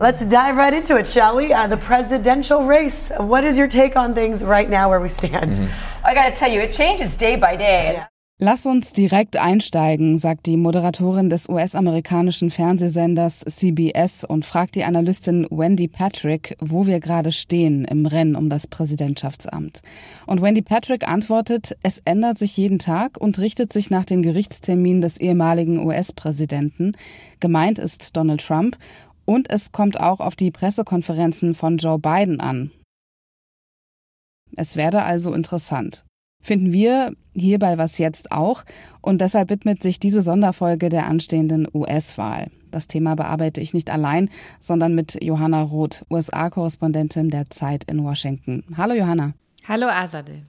Let's dive right into it, shall we? Uh, the presidential race. What is your take on things right now where we stand? Mm -hmm. I gotta tell you, it changes day by day. Yeah. Lass uns direkt einsteigen, sagt die Moderatorin des US-amerikanischen Fernsehsenders CBS und fragt die Analystin Wendy Patrick, wo wir gerade stehen im Rennen um das Präsidentschaftsamt. Und Wendy Patrick antwortet, es ändert sich jeden Tag und richtet sich nach den Gerichtsterminen des ehemaligen US-Präsidenten. Gemeint ist Donald Trump und es kommt auch auf die Pressekonferenzen von Joe Biden an. Es werde also interessant. Finden wir hier bei Was jetzt auch und deshalb widmet sich diese Sonderfolge der anstehenden US-Wahl. Das Thema bearbeite ich nicht allein, sondern mit Johanna Roth, USA-Korrespondentin der Zeit in Washington. Hallo Johanna. Hallo Azadeh.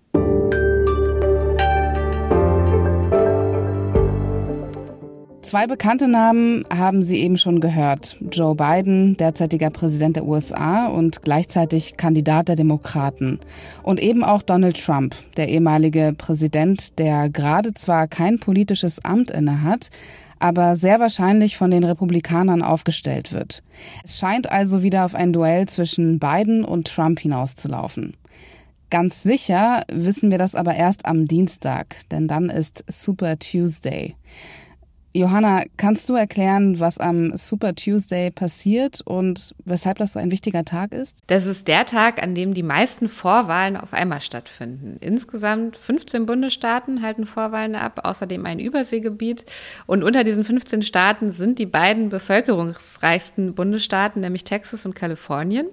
Zwei bekannte Namen haben Sie eben schon gehört. Joe Biden, derzeitiger Präsident der USA und gleichzeitig Kandidat der Demokraten. Und eben auch Donald Trump, der ehemalige Präsident, der gerade zwar kein politisches Amt innehat, aber sehr wahrscheinlich von den Republikanern aufgestellt wird. Es scheint also wieder auf ein Duell zwischen Biden und Trump hinauszulaufen. Ganz sicher wissen wir das aber erst am Dienstag, denn dann ist Super Tuesday. Johanna, kannst du erklären, was am Super Tuesday passiert und weshalb das so ein wichtiger Tag ist? Das ist der Tag, an dem die meisten Vorwahlen auf einmal stattfinden. Insgesamt 15 Bundesstaaten halten Vorwahlen ab, außerdem ein Überseegebiet. Und unter diesen 15 Staaten sind die beiden bevölkerungsreichsten Bundesstaaten, nämlich Texas und Kalifornien.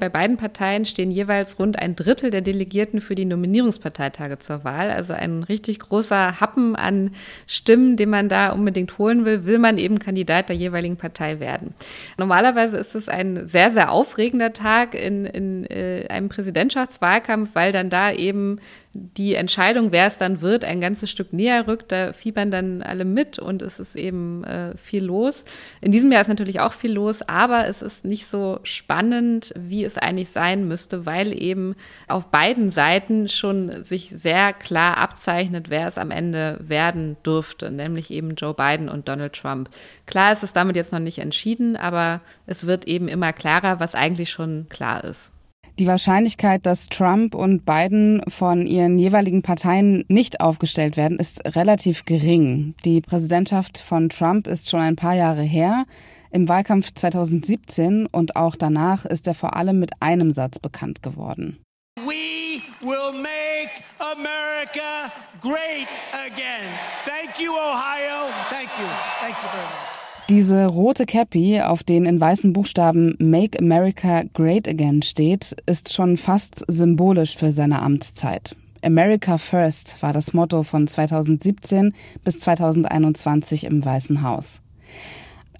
Bei beiden Parteien stehen jeweils rund ein Drittel der Delegierten für die Nominierungsparteitage zur Wahl. Also ein richtig großer Happen an Stimmen, den man da unbedingt unbedingt holen will, will man eben Kandidat der jeweiligen Partei werden. Normalerweise ist es ein sehr, sehr aufregender Tag in, in äh, einem Präsidentschaftswahlkampf, weil dann da eben die Entscheidung, wer es dann wird, ein ganzes Stück näher rückt. Da fiebern dann alle mit und es ist eben äh, viel los. In diesem Jahr ist natürlich auch viel los, aber es ist nicht so spannend, wie es eigentlich sein müsste, weil eben auf beiden Seiten schon sich sehr klar abzeichnet, wer es am Ende werden dürfte, nämlich eben Joe Biden und Donald Trump. Klar ist es damit jetzt noch nicht entschieden, aber es wird eben immer klarer, was eigentlich schon klar ist. Die Wahrscheinlichkeit, dass Trump und Biden von ihren jeweiligen Parteien nicht aufgestellt werden, ist relativ gering. Die Präsidentschaft von Trump ist schon ein paar Jahre her. Im Wahlkampf 2017 und auch danach ist er vor allem mit einem Satz bekannt geworden. We will make America great again. Thank you, Ohio. Thank you. Thank you very much. Diese rote Cappy, auf den in weißen Buchstaben Make America Great Again steht, ist schon fast symbolisch für seine Amtszeit. America First war das Motto von 2017 bis 2021 im Weißen Haus.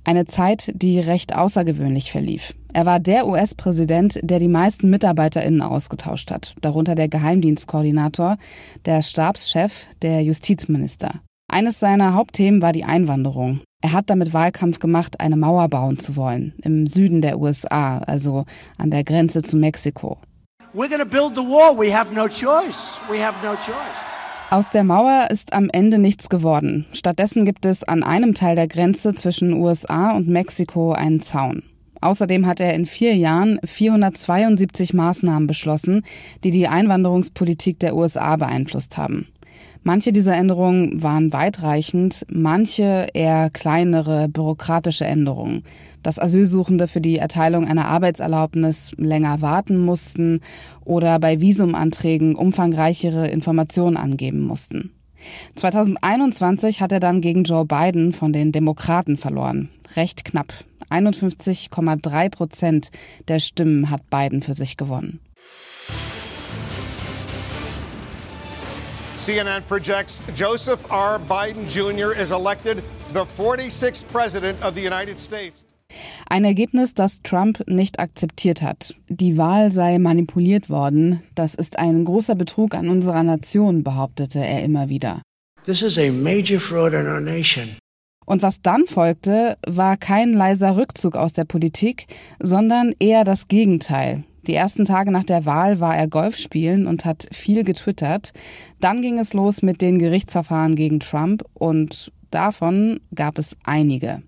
Eine Zeit, die recht außergewöhnlich verlief. Er war der US-Präsident, der die meisten MitarbeiterInnen ausgetauscht hat, darunter der Geheimdienstkoordinator, der Stabschef, der Justizminister. Eines seiner Hauptthemen war die Einwanderung. Er hat damit Wahlkampf gemacht, eine Mauer bauen zu wollen, im Süden der USA, also an der Grenze zu Mexiko. Aus der Mauer ist am Ende nichts geworden. Stattdessen gibt es an einem Teil der Grenze zwischen USA und Mexiko einen Zaun. Außerdem hat er in vier Jahren 472 Maßnahmen beschlossen, die die Einwanderungspolitik der USA beeinflusst haben. Manche dieser Änderungen waren weitreichend, manche eher kleinere bürokratische Änderungen. Dass Asylsuchende für die Erteilung einer Arbeitserlaubnis länger warten mussten oder bei Visumanträgen umfangreichere Informationen angeben mussten. 2021 hat er dann gegen Joe Biden von den Demokraten verloren. Recht knapp. 51,3 Prozent der Stimmen hat Biden für sich gewonnen. CNN projects Joseph R. Biden Jr. is elected the 46th President of the United States. Ein Ergebnis, das Trump nicht akzeptiert hat. Die Wahl sei manipuliert worden. Das ist ein großer Betrug an unserer Nation, behauptete er immer wieder. This is a major fraud in our nation. Und was dann folgte, war kein leiser Rückzug aus der Politik, sondern eher das Gegenteil. Die ersten Tage nach der Wahl war er Golf spielen und hat viel getwittert. Dann ging es los mit den Gerichtsverfahren gegen Trump und davon gab es einige.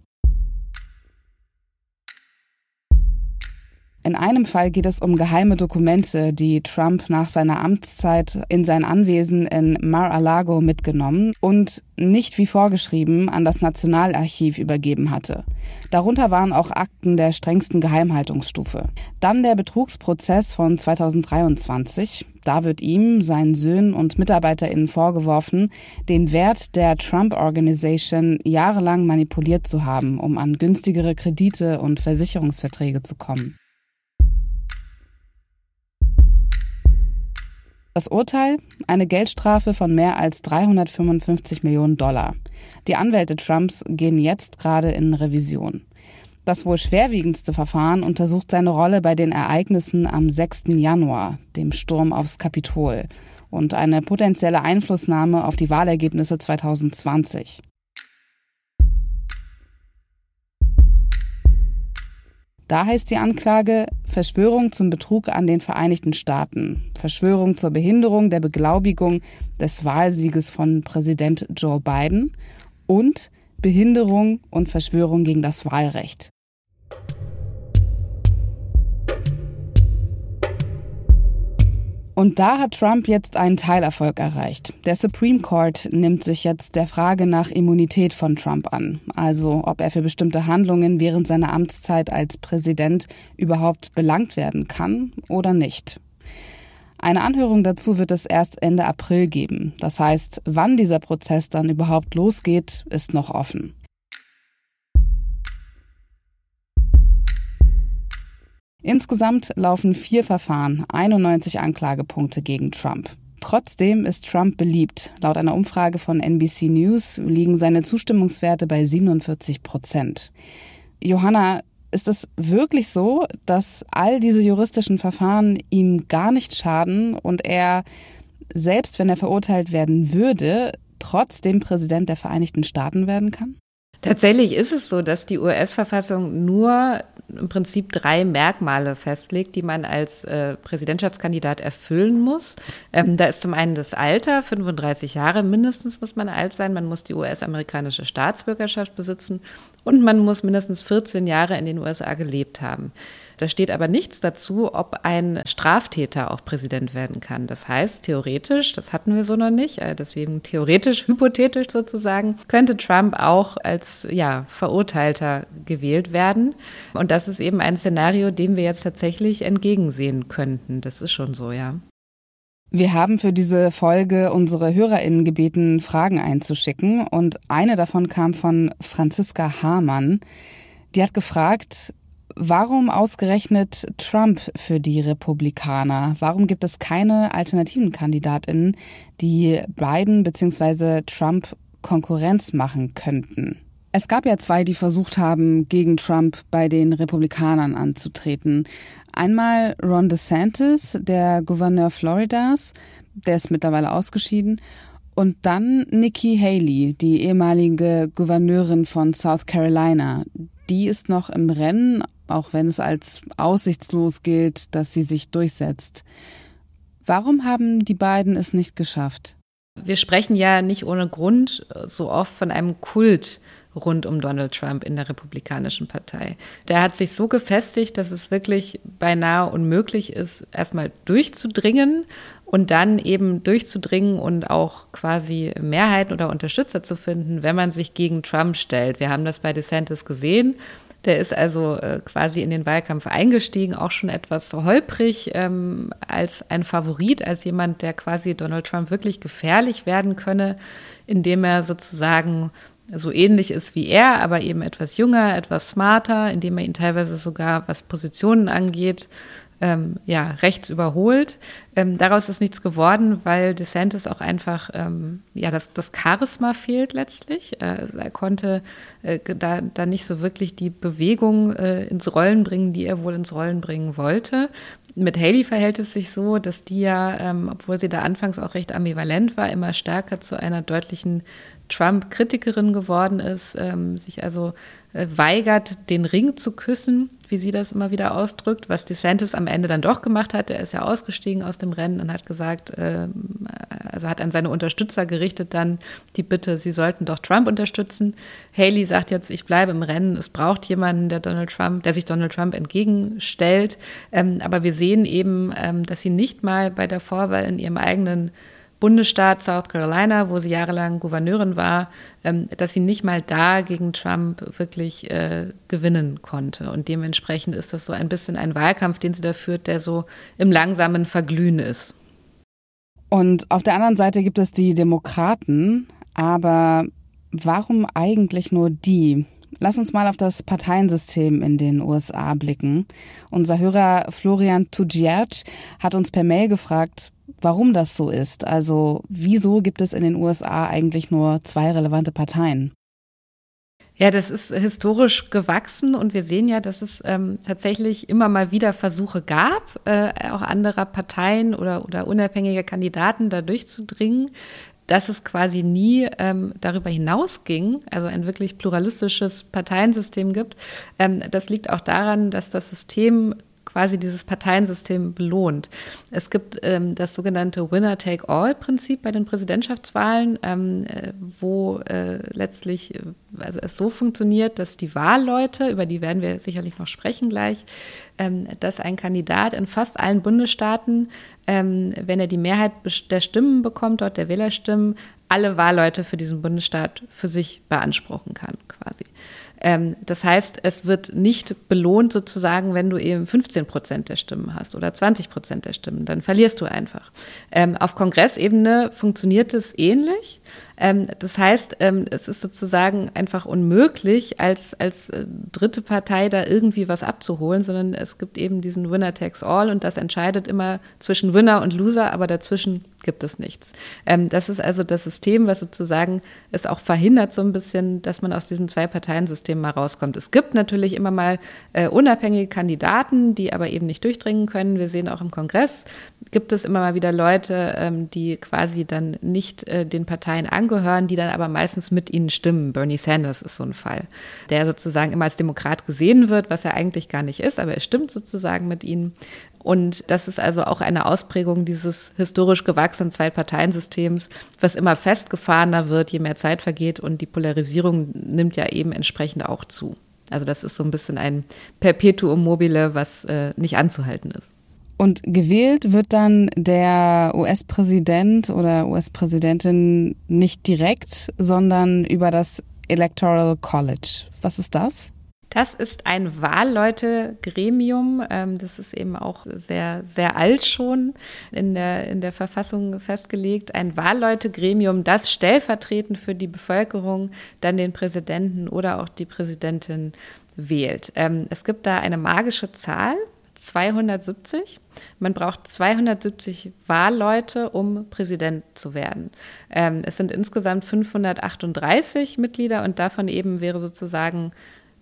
In einem Fall geht es um geheime Dokumente, die Trump nach seiner Amtszeit in sein Anwesen in Mar-a-Lago mitgenommen und nicht wie vorgeschrieben an das Nationalarchiv übergeben hatte. Darunter waren auch Akten der strengsten Geheimhaltungsstufe. Dann der Betrugsprozess von 2023. Da wird ihm, seinen Söhnen und MitarbeiterInnen vorgeworfen, den Wert der Trump Organization jahrelang manipuliert zu haben, um an günstigere Kredite und Versicherungsverträge zu kommen. Das Urteil? Eine Geldstrafe von mehr als 355 Millionen Dollar. Die Anwälte Trumps gehen jetzt gerade in Revision. Das wohl schwerwiegendste Verfahren untersucht seine Rolle bei den Ereignissen am 6. Januar, dem Sturm aufs Kapitol, und eine potenzielle Einflussnahme auf die Wahlergebnisse 2020. Da heißt die Anklage Verschwörung zum Betrug an den Vereinigten Staaten, Verschwörung zur Behinderung der Beglaubigung des Wahlsieges von Präsident Joe Biden und Behinderung und Verschwörung gegen das Wahlrecht. Und da hat Trump jetzt einen Teilerfolg erreicht. Der Supreme Court nimmt sich jetzt der Frage nach Immunität von Trump an, also ob er für bestimmte Handlungen während seiner Amtszeit als Präsident überhaupt belangt werden kann oder nicht. Eine Anhörung dazu wird es erst Ende April geben. Das heißt, wann dieser Prozess dann überhaupt losgeht, ist noch offen. Insgesamt laufen vier Verfahren, 91 Anklagepunkte gegen Trump. Trotzdem ist Trump beliebt. Laut einer Umfrage von NBC News liegen seine Zustimmungswerte bei 47 Prozent. Johanna, ist es wirklich so, dass all diese juristischen Verfahren ihm gar nicht schaden und er, selbst wenn er verurteilt werden würde, trotzdem Präsident der Vereinigten Staaten werden kann? Tatsächlich ist es so, dass die US-Verfassung nur im Prinzip drei Merkmale festlegt, die man als äh, Präsidentschaftskandidat erfüllen muss. Ähm, da ist zum einen das Alter, 35 Jahre mindestens muss man alt sein, man muss die US-amerikanische Staatsbürgerschaft besitzen und man muss mindestens 14 Jahre in den USA gelebt haben. Da steht aber nichts dazu, ob ein Straftäter auch Präsident werden kann. Das heißt, theoretisch, das hatten wir so noch nicht, äh, deswegen theoretisch, hypothetisch sozusagen, könnte Trump auch als ja, Verurteilter gewählt werden. Und das ist eben ein Szenario, dem wir jetzt tatsächlich entgegensehen könnten. Das ist schon so, ja. Wir haben für diese Folge unsere HörerInnen gebeten, Fragen einzuschicken und eine davon kam von Franziska Hamann. Die hat gefragt, Warum ausgerechnet Trump für die Republikaner? Warum gibt es keine alternativen Kandidatinnen, die Biden bzw. Trump Konkurrenz machen könnten? Es gab ja zwei, die versucht haben, gegen Trump bei den Republikanern anzutreten. Einmal Ron DeSantis, der Gouverneur Floridas, der ist mittlerweile ausgeschieden. Und dann Nikki Haley, die ehemalige Gouverneurin von South Carolina. Die ist noch im Rennen, auch wenn es als aussichtslos gilt, dass sie sich durchsetzt. Warum haben die beiden es nicht geschafft? Wir sprechen ja nicht ohne Grund so oft von einem Kult rund um Donald Trump in der Republikanischen Partei. Der hat sich so gefestigt, dass es wirklich beinahe unmöglich ist, erstmal durchzudringen und dann eben durchzudringen und auch quasi Mehrheiten oder Unterstützer zu finden, wenn man sich gegen Trump stellt. Wir haben das bei DeSantis gesehen. Der ist also äh, quasi in den Wahlkampf eingestiegen, auch schon etwas holprig ähm, als ein Favorit, als jemand, der quasi Donald Trump wirklich gefährlich werden könne, indem er sozusagen so ähnlich ist wie er, aber eben etwas jünger, etwas smarter, indem er ihn teilweise sogar, was Positionen angeht, ähm, ja, rechts überholt. Ähm, daraus ist nichts geworden, weil DeSantis auch einfach, ähm, ja, das, das Charisma fehlt letztlich. Äh, er konnte äh, da, da nicht so wirklich die Bewegung äh, ins Rollen bringen, die er wohl ins Rollen bringen wollte. Mit Haley verhält es sich so, dass die ja, ähm, obwohl sie da anfangs auch recht ambivalent war, immer stärker zu einer deutlichen Trump-Kritikerin geworden ist, ähm, sich also äh, weigert, den Ring zu küssen, wie sie das immer wieder ausdrückt, was DeSantis am Ende dann doch gemacht hat. Er ist ja ausgestiegen aus dem Rennen und hat gesagt, äh, also hat an seine Unterstützer gerichtet dann die Bitte, sie sollten doch Trump unterstützen. Haley sagt jetzt, ich bleibe im Rennen. Es braucht jemanden, der Donald Trump, der sich Donald Trump entgegenstellt. Ähm, aber wir sehen eben, ähm, dass sie nicht mal bei der Vorwahl in ihrem eigenen Bundesstaat South Carolina, wo sie jahrelang Gouverneurin war, ähm, dass sie nicht mal da gegen Trump wirklich äh, gewinnen konnte. Und dementsprechend ist das so ein bisschen ein Wahlkampf, den sie da führt, der so im langsamen Verglühen ist. Und auf der anderen Seite gibt es die Demokraten, aber warum eigentlich nur die? Lass uns mal auf das Parteiensystem in den USA blicken. Unser Hörer Florian Tudziac hat uns per Mail gefragt, warum das so ist. Also wieso gibt es in den USA eigentlich nur zwei relevante Parteien? Ja, das ist historisch gewachsen und wir sehen ja, dass es ähm, tatsächlich immer mal wieder Versuche gab, äh, auch anderer Parteien oder, oder unabhängiger Kandidaten da durchzudringen dass es quasi nie ähm, darüber hinausging, also ein wirklich pluralistisches Parteiensystem gibt. Ähm, das liegt auch daran, dass das System quasi dieses Parteiensystem belohnt. Es gibt ähm, das sogenannte Winner-Take-All-Prinzip bei den Präsidentschaftswahlen, ähm, äh, wo äh, letztlich äh, also es so funktioniert, dass die Wahlleute, über die werden wir sicherlich noch sprechen gleich, ähm, dass ein Kandidat in fast allen Bundesstaaten, ähm, wenn er die Mehrheit der Stimmen bekommt, dort der Wählerstimmen, alle Wahlleute für diesen Bundesstaat für sich beanspruchen kann, quasi. Ähm, das heißt, es wird nicht belohnt sozusagen, wenn du eben 15 Prozent der Stimmen hast oder 20 Prozent der Stimmen, dann verlierst du einfach. Ähm, auf Kongressebene funktioniert es ähnlich. Ähm, das heißt, ähm, es ist sozusagen einfach unmöglich, als, als äh, dritte Partei da irgendwie was abzuholen, sondern es gibt eben diesen Winner takes all und das entscheidet immer zwischen Winner und Loser, aber dazwischen gibt es nichts. Ähm, das ist also das System, was sozusagen es auch verhindert, so ein bisschen, dass man aus diesem Zwei-Parteien-System mal rauskommt. Es gibt natürlich immer mal äh, unabhängige Kandidaten, die aber eben nicht durchdringen können. Wir sehen auch im Kongress, gibt es immer mal wieder Leute, ähm, die quasi dann nicht äh, den Parteien angehören, die dann aber meistens mit ihnen stimmen. Bernie Sanders ist so ein Fall, der sozusagen immer als Demokrat gesehen wird, was er eigentlich gar nicht ist, aber er stimmt sozusagen mit ihnen. Und das ist also auch eine Ausprägung dieses historisch gewachsenen Zwei-Parteien-Systems, was immer festgefahrener wird, je mehr Zeit vergeht und die Polarisierung nimmt ja eben entsprechend auch zu. Also das ist so ein bisschen ein Perpetuum mobile, was äh, nicht anzuhalten ist. Und gewählt wird dann der US-Präsident oder US-Präsidentin nicht direkt, sondern über das Electoral College. Was ist das? Das ist ein Wahlleutegremium. Ähm, das ist eben auch sehr, sehr alt schon in der, in der Verfassung festgelegt. Ein Wahlleutegremium, das stellvertretend für die Bevölkerung dann den Präsidenten oder auch die Präsidentin wählt. Ähm, es gibt da eine magische Zahl. 270. Man braucht 270 Wahlleute, um Präsident zu werden. Ähm, es sind insgesamt 538 Mitglieder und davon eben wäre sozusagen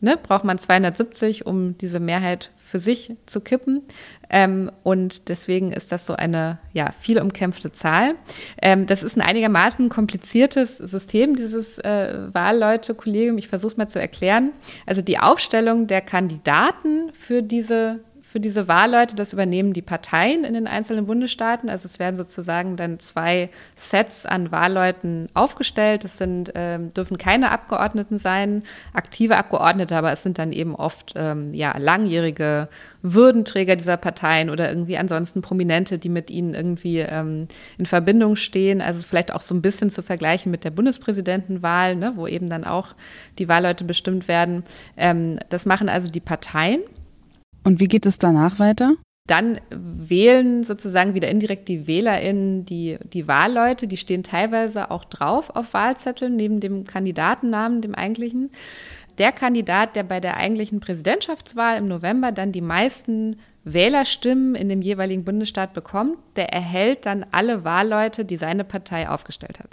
ne, braucht man 270, um diese Mehrheit für sich zu kippen. Ähm, und deswegen ist das so eine ja, viel umkämpfte Zahl. Ähm, das ist ein einigermaßen kompliziertes System, dieses äh, Wahlleute-Kollegium. Ich versuche es mal zu erklären. Also die Aufstellung der Kandidaten für diese für diese Wahlleute, das übernehmen die Parteien in den einzelnen Bundesstaaten. Also es werden sozusagen dann zwei Sets an Wahlleuten aufgestellt. Es sind, ähm, dürfen keine Abgeordneten sein, aktive Abgeordnete, aber es sind dann eben oft ähm, ja, langjährige Würdenträger dieser Parteien oder irgendwie ansonsten Prominente, die mit ihnen irgendwie ähm, in Verbindung stehen. Also vielleicht auch so ein bisschen zu vergleichen mit der Bundespräsidentenwahl, ne, wo eben dann auch die Wahlleute bestimmt werden. Ähm, das machen also die Parteien. Und wie geht es danach weiter? Dann wählen sozusagen wieder indirekt die WählerInnen die, die Wahlleute, die stehen teilweise auch drauf auf Wahlzetteln, neben dem Kandidatennamen, dem eigentlichen. Der Kandidat, der bei der eigentlichen Präsidentschaftswahl im November dann die meisten Wählerstimmen in dem jeweiligen Bundesstaat bekommt, der erhält dann alle Wahlleute, die seine Partei aufgestellt hat.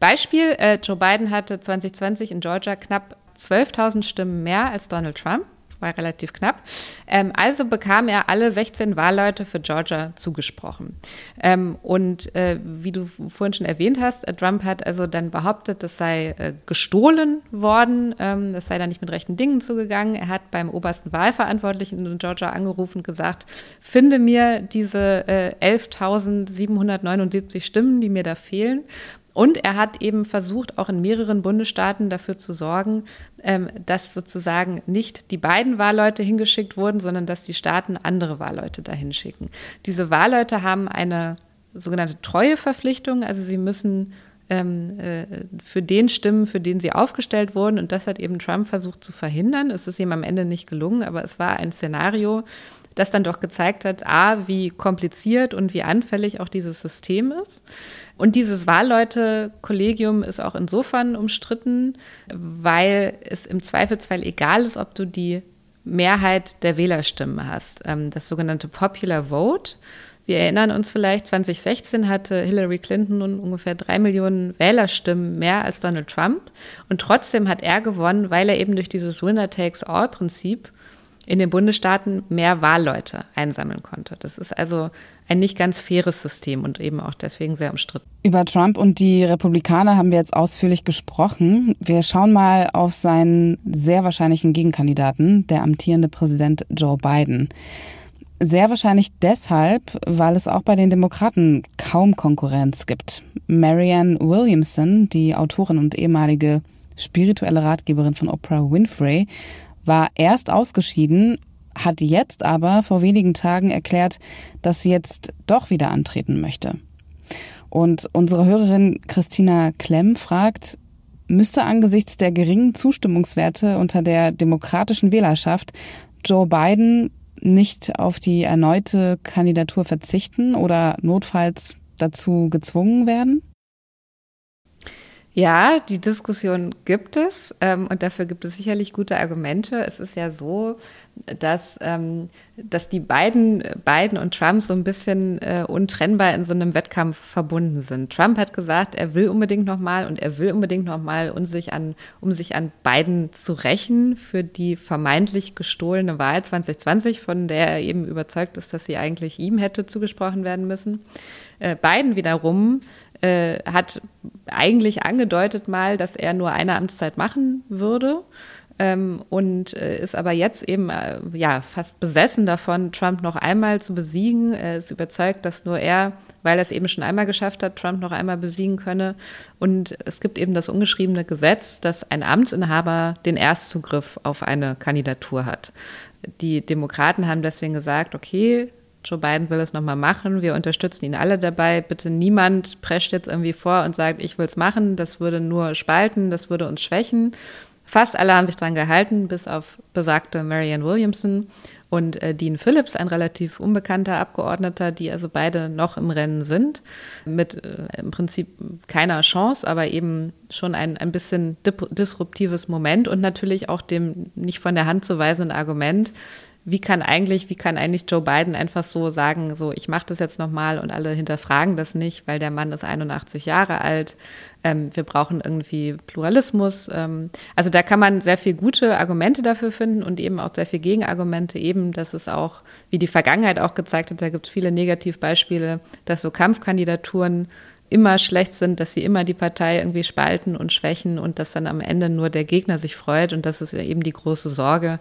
Beispiel, äh, Joe Biden hatte 2020 in Georgia knapp 12.000 Stimmen mehr als Donald Trump war relativ knapp. Ähm, also bekam er alle 16 Wahlleute für Georgia zugesprochen. Ähm, und äh, wie du vorhin schon erwähnt hast, äh, Trump hat also dann behauptet, das sei äh, gestohlen worden, ähm, das sei da nicht mit rechten Dingen zugegangen. Er hat beim obersten Wahlverantwortlichen in Georgia angerufen und gesagt, finde mir diese äh, 11.779 Stimmen, die mir da fehlen. Und er hat eben versucht, auch in mehreren Bundesstaaten dafür zu sorgen, ähm, dass sozusagen nicht die beiden Wahlleute hingeschickt wurden, sondern dass die Staaten andere Wahlleute dahin schicken. Diese Wahlleute haben eine sogenannte Treueverpflichtung, also sie müssen ähm, äh, für den stimmen, für den sie aufgestellt wurden. Und das hat eben Trump versucht zu verhindern. Es ist ihm am Ende nicht gelungen, aber es war ein Szenario, das dann doch gezeigt hat, a, wie kompliziert und wie anfällig auch dieses System ist. Und dieses Wahlleute-Kollegium ist auch insofern umstritten, weil es im Zweifelsfall egal ist, ob du die Mehrheit der Wählerstimmen hast. Ähm, das sogenannte Popular Vote. Wir erinnern uns vielleicht, 2016 hatte Hillary Clinton nun ungefähr drei Millionen Wählerstimmen mehr als Donald Trump. Und trotzdem hat er gewonnen, weil er eben durch dieses Winner-Takes-All-Prinzip in den Bundesstaaten mehr Wahlleute einsammeln konnte. Das ist also ein nicht ganz faires System und eben auch deswegen sehr umstritten. Über Trump und die Republikaner haben wir jetzt ausführlich gesprochen. Wir schauen mal auf seinen sehr wahrscheinlichen Gegenkandidaten, der amtierende Präsident Joe Biden. Sehr wahrscheinlich deshalb, weil es auch bei den Demokraten kaum Konkurrenz gibt. Marianne Williamson, die Autorin und ehemalige spirituelle Ratgeberin von Oprah Winfrey, war erst ausgeschieden, hat jetzt aber vor wenigen Tagen erklärt, dass sie jetzt doch wieder antreten möchte. Und unsere Hörerin Christina Klemm fragt, müsste angesichts der geringen Zustimmungswerte unter der demokratischen Wählerschaft Joe Biden nicht auf die erneute Kandidatur verzichten oder notfalls dazu gezwungen werden? Ja, die Diskussion gibt es ähm, und dafür gibt es sicherlich gute Argumente. Es ist ja so, dass, ähm, dass die beiden, Biden und Trump so ein bisschen äh, untrennbar in so einem Wettkampf verbunden sind. Trump hat gesagt, er will unbedingt nochmal und er will unbedingt nochmal, um sich an, um sich an Biden zu rächen für die vermeintlich gestohlene Wahl 2020, von der er eben überzeugt ist, dass sie eigentlich ihm hätte zugesprochen werden müssen. Äh, Biden wiederum äh, hat eigentlich angedeutet mal, dass er nur eine Amtszeit machen würde. Ähm, und äh, ist aber jetzt eben äh, ja fast besessen davon, Trump noch einmal zu besiegen. Er ist überzeugt, dass nur er, weil er es eben schon einmal geschafft hat, Trump noch einmal besiegen könne. Und es gibt eben das ungeschriebene Gesetz, dass ein Amtsinhaber den Erstzugriff auf eine Kandidatur hat. Die Demokraten haben deswegen gesagt, okay, Joe Biden will es nochmal machen. Wir unterstützen ihn alle dabei. Bitte niemand prescht jetzt irgendwie vor und sagt, ich will es machen. Das würde nur spalten, das würde uns schwächen. Fast alle haben sich daran gehalten, bis auf besagte Marianne Williamson und äh, Dean Phillips, ein relativ unbekannter Abgeordneter, die also beide noch im Rennen sind, mit äh, im Prinzip keiner Chance, aber eben schon ein, ein bisschen disruptives Moment und natürlich auch dem nicht von der Hand zu weisenden Argument, wie kann eigentlich, wie kann eigentlich Joe Biden einfach so sagen, so ich mache das jetzt nochmal und alle hinterfragen das nicht, weil der Mann ist 81 Jahre alt. Ähm, wir brauchen irgendwie Pluralismus. Ähm, also da kann man sehr viel gute Argumente dafür finden und eben auch sehr viel Gegenargumente, eben, dass es auch, wie die Vergangenheit auch gezeigt hat, da gibt es viele Negativbeispiele, dass so Kampfkandidaturen immer schlecht sind, dass sie immer die Partei irgendwie spalten und schwächen und dass dann am Ende nur der Gegner sich freut und das ist eben die große Sorge,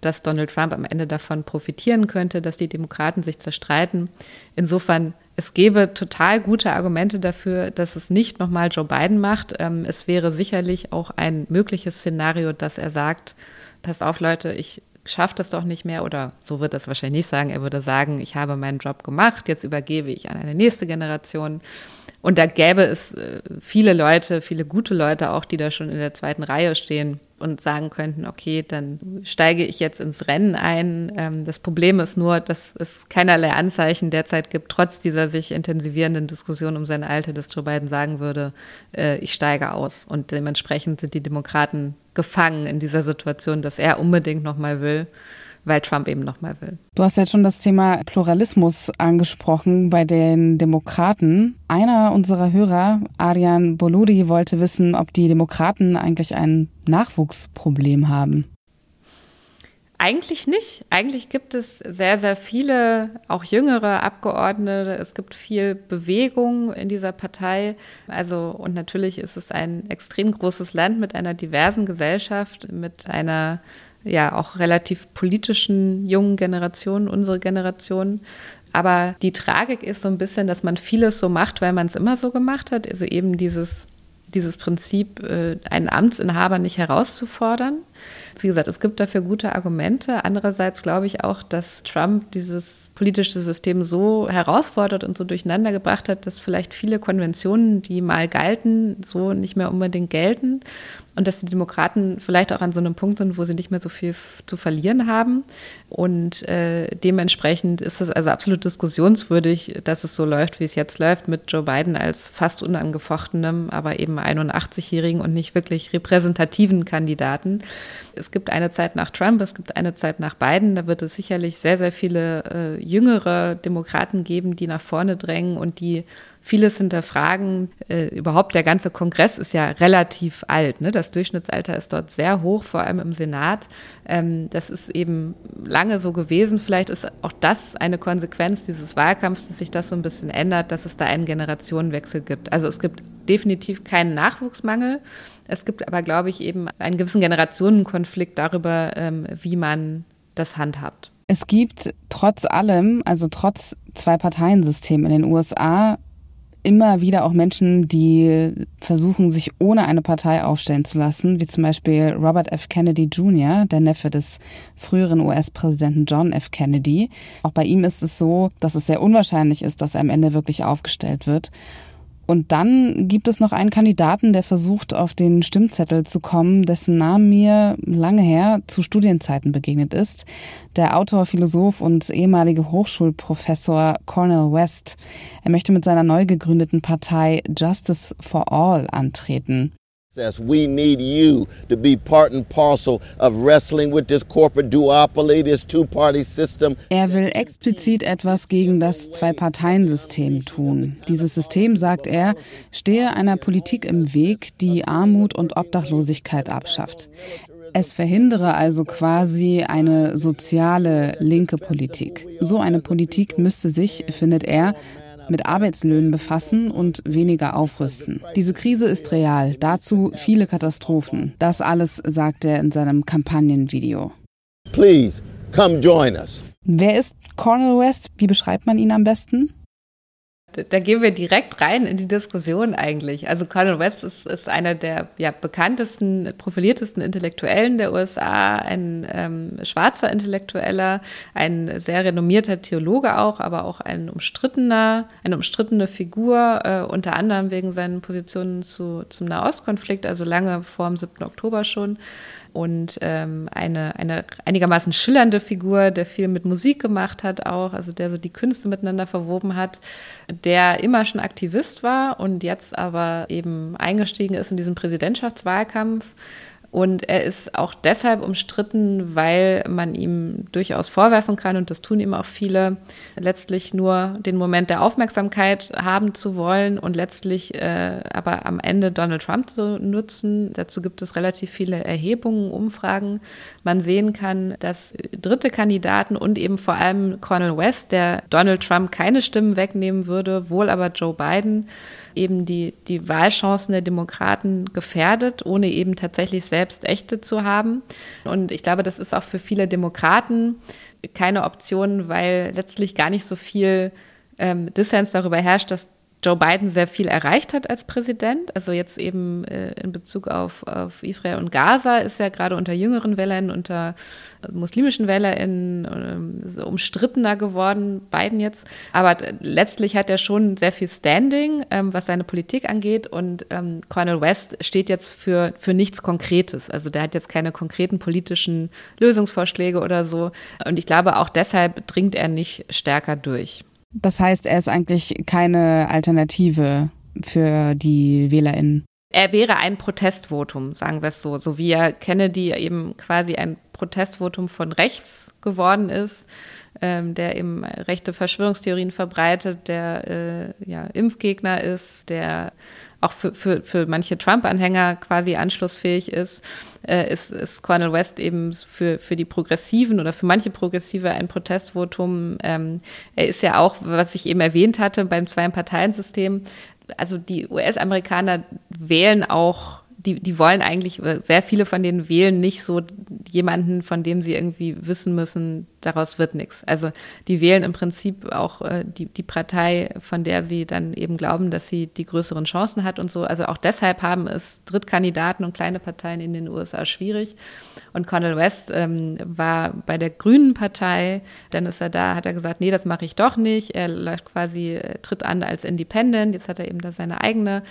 dass Donald Trump am Ende davon profitieren könnte, dass die Demokraten sich zerstreiten. Insofern, es gäbe total gute Argumente dafür, dass es nicht nochmal Joe Biden macht. Ähm, es wäre sicherlich auch ein mögliches Szenario, dass er sagt, passt auf Leute, ich schaffe das doch nicht mehr oder so wird es wahrscheinlich nicht sagen. Er würde sagen, ich habe meinen Job gemacht, jetzt übergebe ich an eine nächste Generation. Und da gäbe es äh, viele Leute, viele gute Leute auch, die da schon in der zweiten Reihe stehen und sagen könnten, okay, dann steige ich jetzt ins Rennen ein. Ähm, das Problem ist nur, dass es keinerlei Anzeichen derzeit gibt, trotz dieser sich intensivierenden Diskussion um sein Alter, dass Joe Biden sagen würde, äh, ich steige aus. Und dementsprechend sind die Demokraten gefangen in dieser Situation, dass er unbedingt nochmal will weil Trump eben nochmal will. Du hast jetzt schon das Thema Pluralismus angesprochen bei den Demokraten. Einer unserer Hörer, Arian Boludi, wollte wissen, ob die Demokraten eigentlich ein Nachwuchsproblem haben. Eigentlich nicht. Eigentlich gibt es sehr, sehr viele, auch jüngere Abgeordnete. Es gibt viel Bewegung in dieser Partei. Also, und natürlich ist es ein extrem großes Land mit einer diversen Gesellschaft, mit einer ja auch relativ politischen jungen Generation, unsere Generation. Aber die Tragik ist so ein bisschen, dass man vieles so macht, weil man es immer so gemacht hat. Also eben dieses, dieses Prinzip, äh, einen Amtsinhaber nicht herauszufordern. Wie gesagt, es gibt dafür gute Argumente. Andererseits glaube ich auch, dass Trump dieses politische System so herausfordert und so durcheinander gebracht hat, dass vielleicht viele Konventionen, die mal galten, so nicht mehr unbedingt gelten und dass die Demokraten vielleicht auch an so einem Punkt sind, wo sie nicht mehr so viel zu verlieren haben. Und äh, dementsprechend ist es also absolut diskussionswürdig, dass es so läuft, wie es jetzt läuft, mit Joe Biden als fast unangefochtenem, aber eben 81-jährigen und nicht wirklich repräsentativen Kandidaten. Es gibt eine Zeit nach Trump, es gibt eine Zeit nach Biden. Da wird es sicherlich sehr, sehr viele äh, jüngere Demokraten geben, die nach vorne drängen und die vieles hinterfragen. Äh, überhaupt der ganze Kongress ist ja relativ alt. Ne? Das Durchschnittsalter ist dort sehr hoch, vor allem im Senat. Ähm, das ist eben lange so gewesen. Vielleicht ist auch das eine Konsequenz dieses Wahlkampfs, dass sich das so ein bisschen ändert, dass es da einen Generationenwechsel gibt. Also es gibt definitiv keinen Nachwuchsmangel. Es gibt aber, glaube ich, eben einen gewissen Generationenkonflikt darüber, ähm, wie man das handhabt. Es gibt trotz allem, also trotz Zwei-Parteien-System in den USA, immer wieder auch Menschen, die versuchen, sich ohne eine Partei aufstellen zu lassen, wie zum Beispiel Robert F. Kennedy Jr., der Neffe des früheren US-Präsidenten John F. Kennedy. Auch bei ihm ist es so, dass es sehr unwahrscheinlich ist, dass er am Ende wirklich aufgestellt wird. Und dann gibt es noch einen Kandidaten, der versucht, auf den Stimmzettel zu kommen, dessen Name mir lange her zu Studienzeiten begegnet ist. Der Autor, Philosoph und ehemalige Hochschulprofessor Cornel West. Er möchte mit seiner neu gegründeten Partei Justice for All antreten. We need you to be part and parcel of wrestling with this corporate duopoly, this two-party system. Er will explizit etwas gegen das Zwei-Parteien-System tun. Dieses System, sagt er, stehe einer Politik im Weg, die Armut und Obdachlosigkeit abschafft. Es verhindere also quasi eine soziale linke Politik. So eine Politik müsste sich, findet er, mit Arbeitslöhnen befassen und weniger aufrüsten. Diese Krise ist real, dazu viele Katastrophen. Das alles sagt er in seinem Kampagnenvideo. Please, come join us. Wer ist Cornel West? Wie beschreibt man ihn am besten? Da gehen wir direkt rein in die Diskussion eigentlich. Also Colonel West ist, ist einer der ja, bekanntesten, profiliertesten Intellektuellen der USA, ein ähm, schwarzer Intellektueller, ein sehr renommierter Theologe auch, aber auch ein umstrittener, eine umstrittene Figur, äh, unter anderem wegen seinen Positionen zu, zum Nahostkonflikt, also lange vor dem 7. Oktober schon und ähm, eine, eine einigermaßen schillernde Figur, der viel mit Musik gemacht hat auch, also der so die Künste miteinander verwoben hat, der immer schon Aktivist war und jetzt aber eben eingestiegen ist in diesen Präsidentschaftswahlkampf und er ist auch deshalb umstritten, weil man ihm durchaus vorwerfen kann, und das tun ihm auch viele, letztlich nur den Moment der Aufmerksamkeit haben zu wollen und letztlich äh, aber am Ende Donald Trump zu nutzen. Dazu gibt es relativ viele Erhebungen, Umfragen. Man sehen kann, dass dritte Kandidaten und eben vor allem Cornel West, der Donald Trump keine Stimmen wegnehmen würde, wohl aber Joe Biden, eben die, die Wahlchancen der Demokraten gefährdet, ohne eben tatsächlich selbst echte zu haben. Und ich glaube, das ist auch für viele Demokraten keine Option, weil letztlich gar nicht so viel ähm, Dissens darüber herrscht, dass Joe Biden sehr viel erreicht hat als Präsident. Also jetzt eben äh, in Bezug auf, auf Israel und Gaza ist er gerade unter jüngeren Wählern, unter muslimischen WählerInnen äh, umstrittener geworden, Biden jetzt. Aber letztlich hat er schon sehr viel Standing, ähm, was seine Politik angeht. Und ähm, Cornel West steht jetzt für, für nichts Konkretes. Also der hat jetzt keine konkreten politischen Lösungsvorschläge oder so. Und ich glaube, auch deshalb dringt er nicht stärker durch. Das heißt, er ist eigentlich keine Alternative für die WählerInnen. Er wäre ein Protestvotum, sagen wir es so, so wie er Kennedy eben quasi ein Protestvotum von rechts geworden ist, ähm, der eben rechte Verschwörungstheorien verbreitet, der äh, ja, Impfgegner ist, der auch für, für, für manche Trump-Anhänger quasi anschlussfähig ist, äh, ist, ist Cornel West eben für, für die Progressiven oder für manche Progressive ein Protestvotum. Ähm, er ist ja auch, was ich eben erwähnt hatte, beim Zwei-Parteien-System, also die US-Amerikaner wählen auch die, die wollen eigentlich, sehr viele von denen wählen nicht so jemanden, von dem sie irgendwie wissen müssen, daraus wird nichts. Also die wählen im Prinzip auch äh, die, die Partei, von der sie dann eben glauben, dass sie die größeren Chancen hat und so. Also auch deshalb haben es Drittkandidaten und kleine Parteien in den USA schwierig. Und Cornel West ähm, war bei der Grünen Partei, dann ist er da, hat er gesagt, nee, das mache ich doch nicht. Er läuft quasi, äh, tritt an als Independent. Jetzt hat er eben da seine eigene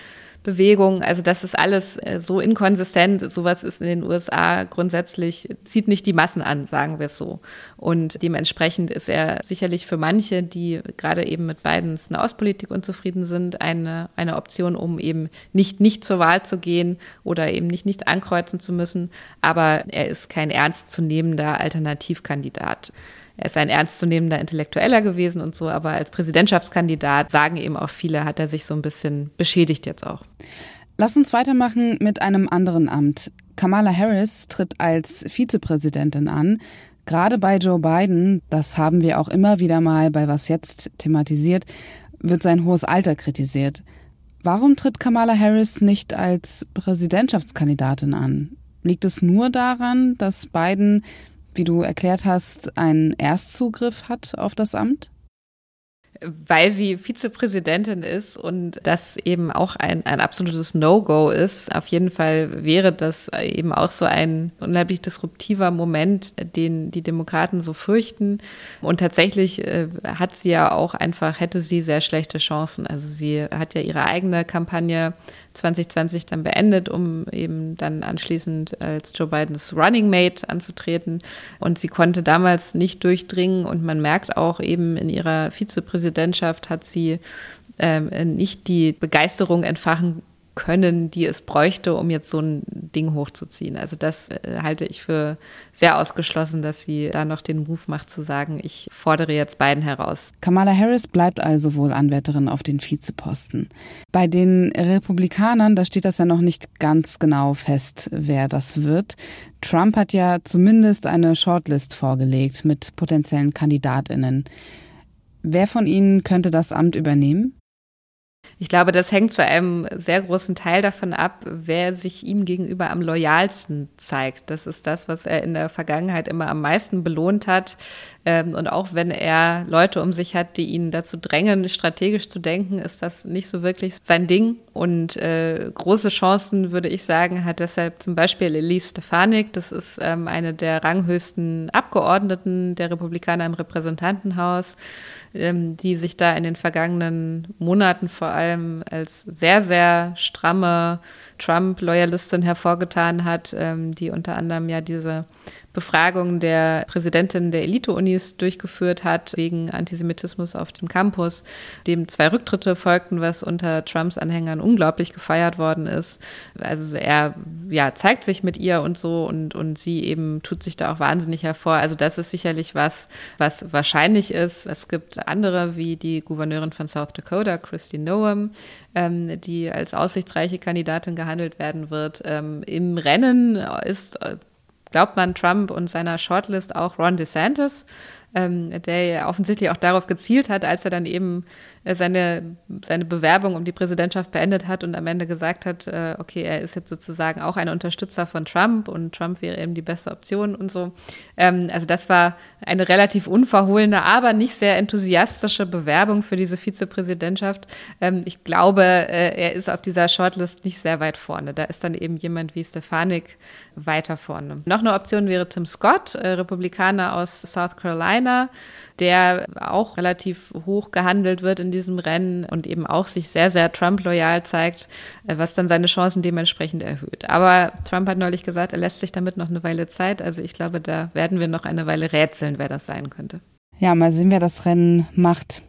Bewegung. Also das ist alles äh, so inkonsistent. Sowas ist in den USA grundsätzlich, zieht nicht die Massen an, sagen wir es so. Und dementsprechend ist er sicherlich für manche, die gerade eben mit Bidens Außenpolitik unzufrieden sind, eine, eine Option, um eben nicht, nicht zur Wahl zu gehen oder eben nicht, nicht ankreuzen zu müssen. Aber er ist kein ernstzunehmender Alternativkandidat. Er ist ein ernstzunehmender Intellektueller gewesen und so, aber als Präsidentschaftskandidat sagen eben auch viele, hat er sich so ein bisschen beschädigt jetzt auch. Lass uns weitermachen mit einem anderen Amt. Kamala Harris tritt als Vizepräsidentin an. Gerade bei Joe Biden, das haben wir auch immer wieder mal bei Was jetzt thematisiert, wird sein hohes Alter kritisiert. Warum tritt Kamala Harris nicht als Präsidentschaftskandidatin an? Liegt es nur daran, dass Biden wie du erklärt hast, einen Erstzugriff hat auf das Amt? Weil sie Vizepräsidentin ist und das eben auch ein, ein absolutes No-Go ist. Auf jeden Fall wäre das eben auch so ein unheimlich disruptiver Moment, den die Demokraten so fürchten. Und tatsächlich äh, hat sie ja auch einfach, hätte sie sehr schlechte Chancen. Also sie hat ja ihre eigene Kampagne 2020 dann beendet, um eben dann anschließend als Joe Bidens Running Mate anzutreten. Und sie konnte damals nicht durchdringen und man merkt auch eben in ihrer Vizepräsidentschaft hat sie ähm, nicht die Begeisterung entfachen können, die es bräuchte, um jetzt so ein Ding hochzuziehen. Also das äh, halte ich für sehr ausgeschlossen, dass sie da noch den Move macht zu sagen, ich fordere jetzt beiden heraus. Kamala Harris bleibt also wohl Anwärterin auf den Vizeposten. Bei den Republikanern, da steht das ja noch nicht ganz genau fest, wer das wird. Trump hat ja zumindest eine Shortlist vorgelegt mit potenziellen Kandidatinnen. Wer von ihnen könnte das Amt übernehmen? Ich glaube, das hängt zu einem sehr großen Teil davon ab, wer sich ihm gegenüber am loyalsten zeigt. Das ist das, was er in der Vergangenheit immer am meisten belohnt hat. Ähm, und auch wenn er Leute um sich hat, die ihn dazu drängen, strategisch zu denken, ist das nicht so wirklich sein Ding. Und äh, große Chancen, würde ich sagen, hat deshalb zum Beispiel Elise Stefanik. Das ist ähm, eine der ranghöchsten Abgeordneten der Republikaner im Repräsentantenhaus die sich da in den vergangenen Monaten vor allem als sehr, sehr stramme Trump-Loyalistin hervorgetan hat, ähm, die unter anderem ja diese Befragung der Präsidentin der Elite-Unis durchgeführt hat wegen Antisemitismus auf dem Campus, dem zwei Rücktritte folgten, was unter Trumps Anhängern unglaublich gefeiert worden ist. Also er ja, zeigt sich mit ihr und so und, und sie eben tut sich da auch wahnsinnig hervor. Also das ist sicherlich was, was wahrscheinlich ist. Es gibt andere wie die Gouverneurin von South Dakota, Christy Noam, ähm, die als aussichtsreiche Kandidatin gehandelt werden wird. Ähm, Im Rennen ist glaubt man Trump und seiner Shortlist auch Ron DeSantis, ähm, der ja offensichtlich auch darauf gezielt hat, als er dann eben äh, seine, seine Bewerbung um die Präsidentschaft beendet hat und am Ende gesagt hat, äh, okay, er ist jetzt sozusagen auch ein Unterstützer von Trump und Trump wäre eben die beste Option und so. Ähm, also das war eine relativ unverhohlene, aber nicht sehr enthusiastische Bewerbung für diese Vizepräsidentschaft. Ähm, ich glaube, äh, er ist auf dieser Shortlist nicht sehr weit vorne. Da ist dann eben jemand wie Stefanik weiter vorne. Noch eine Option wäre Tim Scott, äh, Republikaner aus South Carolina der auch relativ hoch gehandelt wird in diesem Rennen und eben auch sich sehr, sehr Trump-loyal zeigt, äh, was dann seine Chancen dementsprechend erhöht. Aber Trump hat neulich gesagt, er lässt sich damit noch eine Weile Zeit. Also ich glaube, da werden wir noch eine Weile rätseln, wer das sein könnte. Ja, mal sehen, wer das Rennen macht.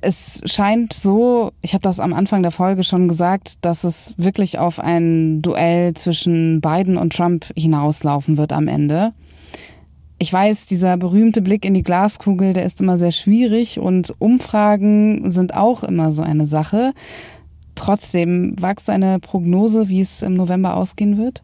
Es scheint so, ich habe das am Anfang der Folge schon gesagt, dass es wirklich auf ein Duell zwischen Biden und Trump hinauslaufen wird am Ende. Ich weiß, dieser berühmte Blick in die Glaskugel, der ist immer sehr schwierig und Umfragen sind auch immer so eine Sache. Trotzdem, wagst du eine Prognose, wie es im November ausgehen wird?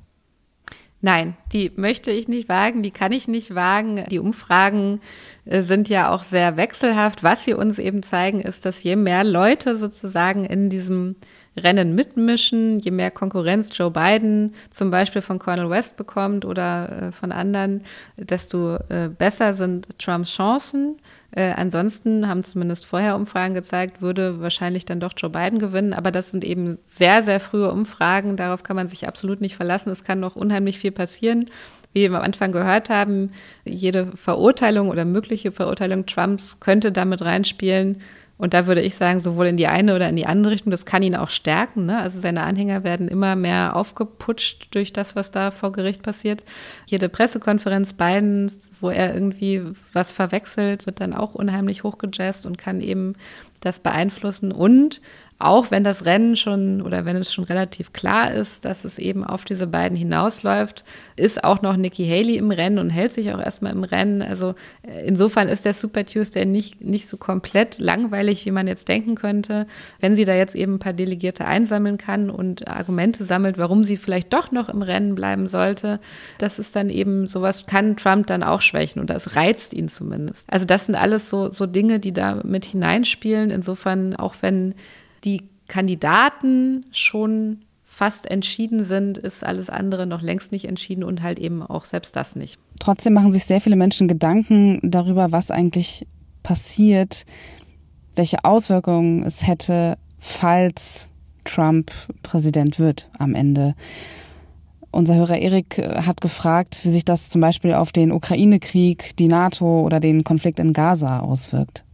Nein, die möchte ich nicht wagen, die kann ich nicht wagen. Die Umfragen äh, sind ja auch sehr wechselhaft. Was sie uns eben zeigen, ist, dass je mehr Leute sozusagen in diesem Rennen mitmischen, je mehr Konkurrenz Joe Biden zum Beispiel von Cornel West bekommt oder äh, von anderen, desto äh, besser sind Trumps Chancen. Äh, ansonsten haben zumindest vorher Umfragen gezeigt, würde wahrscheinlich dann doch Joe Biden gewinnen. Aber das sind eben sehr, sehr frühe Umfragen. Darauf kann man sich absolut nicht verlassen. Es kann noch unheimlich viel passieren. Wie wir am Anfang gehört haben, jede Verurteilung oder mögliche Verurteilung Trumps könnte damit reinspielen. Und da würde ich sagen, sowohl in die eine oder in die andere Richtung, das kann ihn auch stärken. Ne? Also seine Anhänger werden immer mehr aufgeputscht durch das, was da vor Gericht passiert. Jede Pressekonferenz Bidens, wo er irgendwie was verwechselt, wird dann auch unheimlich hochgejazzt und kann eben das beeinflussen. Und auch wenn das Rennen schon oder wenn es schon relativ klar ist, dass es eben auf diese beiden hinausläuft, ist auch noch Nikki Haley im Rennen und hält sich auch erstmal im Rennen. Also äh, insofern ist der Super Tuesday nicht, nicht so komplett langweilig, wie man jetzt denken könnte. Wenn sie da jetzt eben ein paar Delegierte einsammeln kann und Argumente sammelt, warum sie vielleicht doch noch im Rennen bleiben sollte, das ist dann eben sowas, kann Trump dann auch schwächen und das reizt ihn zumindest. Also das sind alles so, so Dinge, die da mit hineinspielen. Insofern, auch wenn die Kandidaten schon fast entschieden sind, ist alles andere noch längst nicht entschieden und halt eben auch selbst das nicht. Trotzdem machen sich sehr viele Menschen Gedanken darüber, was eigentlich passiert, welche Auswirkungen es hätte, falls Trump Präsident wird am Ende. Unser Hörer Erik hat gefragt, wie sich das zum Beispiel auf den Ukraine-Krieg, die NATO oder den Konflikt in Gaza auswirkt.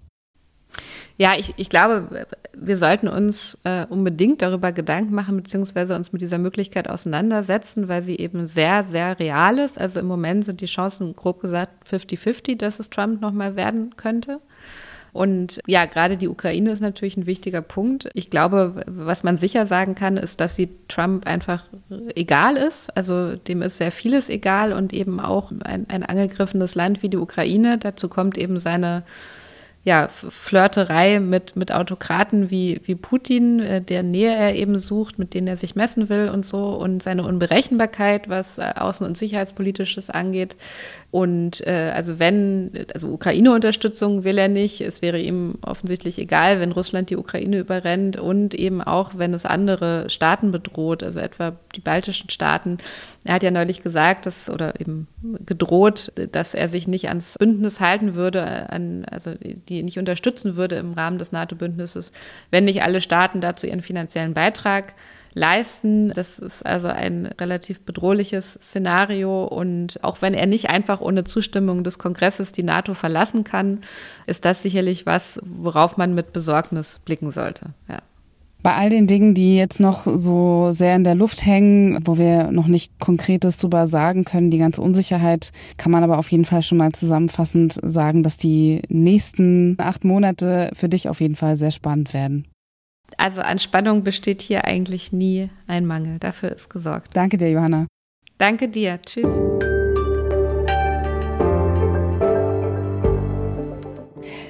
Ja, ich, ich glaube, wir sollten uns äh, unbedingt darüber Gedanken machen, beziehungsweise uns mit dieser Möglichkeit auseinandersetzen, weil sie eben sehr, sehr real ist. Also im Moment sind die Chancen, grob gesagt, 50-50, dass es Trump nochmal werden könnte. Und ja, gerade die Ukraine ist natürlich ein wichtiger Punkt. Ich glaube, was man sicher sagen kann, ist, dass sie Trump einfach egal ist. Also dem ist sehr vieles egal und eben auch ein, ein angegriffenes Land wie die Ukraine. Dazu kommt eben seine ja, Flirterei mit, mit Autokraten wie, wie Putin, äh, der Nähe er eben sucht, mit denen er sich messen will und so, und seine Unberechenbarkeit, was äh, außen- und sicherheitspolitisches angeht. Und äh, also wenn, also Ukraine-Unterstützung will er nicht, es wäre ihm offensichtlich egal, wenn Russland die Ukraine überrennt und eben auch, wenn es andere Staaten bedroht, also etwa die baltischen Staaten. Er hat ja neulich gesagt, dass, oder eben gedroht, dass er sich nicht ans Bündnis halten würde, an, also die nicht unterstützen würde im Rahmen des NATO-Bündnisses, wenn nicht alle Staaten dazu ihren finanziellen Beitrag leisten. Das ist also ein relativ bedrohliches Szenario. Und auch wenn er nicht einfach ohne Zustimmung des Kongresses die NATO verlassen kann, ist das sicherlich was, worauf man mit Besorgnis blicken sollte. Ja. Bei all den Dingen, die jetzt noch so sehr in der Luft hängen, wo wir noch nicht Konkretes drüber sagen können, die ganze Unsicherheit, kann man aber auf jeden Fall schon mal zusammenfassend sagen, dass die nächsten acht Monate für dich auf jeden Fall sehr spannend werden. Also an Spannung besteht hier eigentlich nie ein Mangel. Dafür ist gesorgt. Danke dir, Johanna. Danke dir. Tschüss.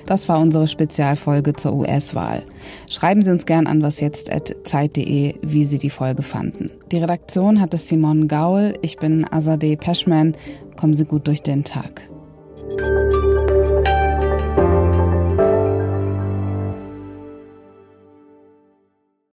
Das war unsere Spezialfolge zur US-Wahl. Schreiben Sie uns gern an wasjetzt.zeit.de, wie Sie die Folge fanden. Die Redaktion hatte Simon Gaul, ich bin Azadeh Peschman. Kommen Sie gut durch den Tag.